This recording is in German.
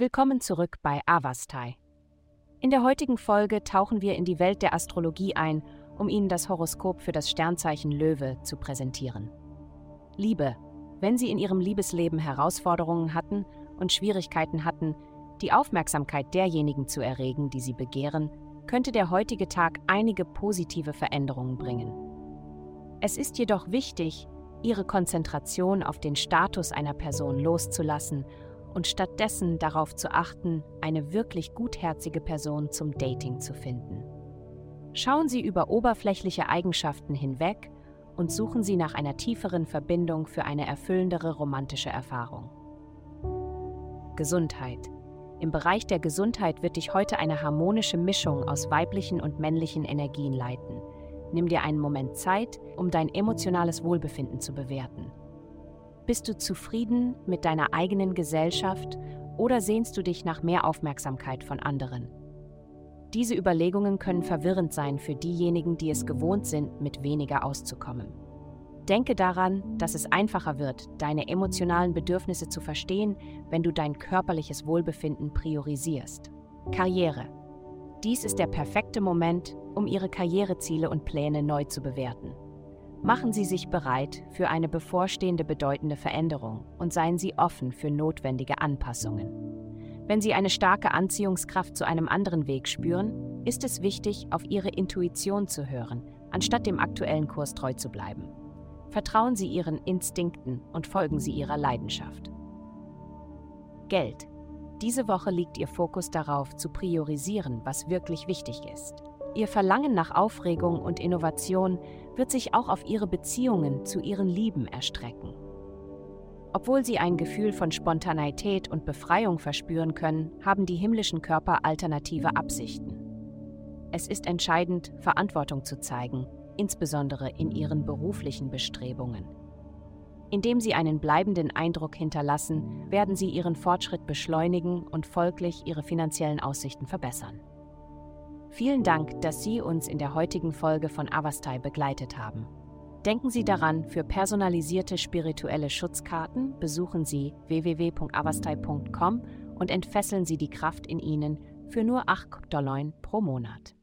Willkommen zurück bei Avastai. In der heutigen Folge tauchen wir in die Welt der Astrologie ein, um Ihnen das Horoskop für das Sternzeichen Löwe zu präsentieren. Liebe, wenn Sie in Ihrem Liebesleben Herausforderungen hatten und Schwierigkeiten hatten, die Aufmerksamkeit derjenigen zu erregen, die Sie begehren, könnte der heutige Tag einige positive Veränderungen bringen. Es ist jedoch wichtig, Ihre Konzentration auf den Status einer Person loszulassen und stattdessen darauf zu achten, eine wirklich gutherzige Person zum Dating zu finden. Schauen Sie über oberflächliche Eigenschaften hinweg und suchen Sie nach einer tieferen Verbindung für eine erfüllendere romantische Erfahrung. Gesundheit. Im Bereich der Gesundheit wird dich heute eine harmonische Mischung aus weiblichen und männlichen Energien leiten. Nimm dir einen Moment Zeit, um dein emotionales Wohlbefinden zu bewerten. Bist du zufrieden mit deiner eigenen Gesellschaft oder sehnst du dich nach mehr Aufmerksamkeit von anderen? Diese Überlegungen können verwirrend sein für diejenigen, die es gewohnt sind, mit weniger auszukommen. Denke daran, dass es einfacher wird, deine emotionalen Bedürfnisse zu verstehen, wenn du dein körperliches Wohlbefinden priorisierst. Karriere. Dies ist der perfekte Moment, um Ihre Karriereziele und Pläne neu zu bewerten. Machen Sie sich bereit für eine bevorstehende bedeutende Veränderung und seien Sie offen für notwendige Anpassungen. Wenn Sie eine starke Anziehungskraft zu einem anderen Weg spüren, ist es wichtig, auf Ihre Intuition zu hören, anstatt dem aktuellen Kurs treu zu bleiben. Vertrauen Sie Ihren Instinkten und folgen Sie Ihrer Leidenschaft. Geld. Diese Woche liegt Ihr Fokus darauf, zu priorisieren, was wirklich wichtig ist. Ihr Verlangen nach Aufregung und Innovation wird sich auch auf ihre Beziehungen zu ihren Lieben erstrecken. Obwohl sie ein Gefühl von Spontaneität und Befreiung verspüren können, haben die himmlischen Körper alternative Absichten. Es ist entscheidend, Verantwortung zu zeigen, insbesondere in ihren beruflichen Bestrebungen. Indem sie einen bleibenden Eindruck hinterlassen, werden sie ihren Fortschritt beschleunigen und folglich ihre finanziellen Aussichten verbessern. Vielen Dank, dass Sie uns in der heutigen Folge von Avastai begleitet haben. Denken Sie daran, für personalisierte spirituelle Schutzkarten besuchen Sie www.avastai.com und entfesseln Sie die Kraft in Ihnen für nur 8 Dollar pro Monat.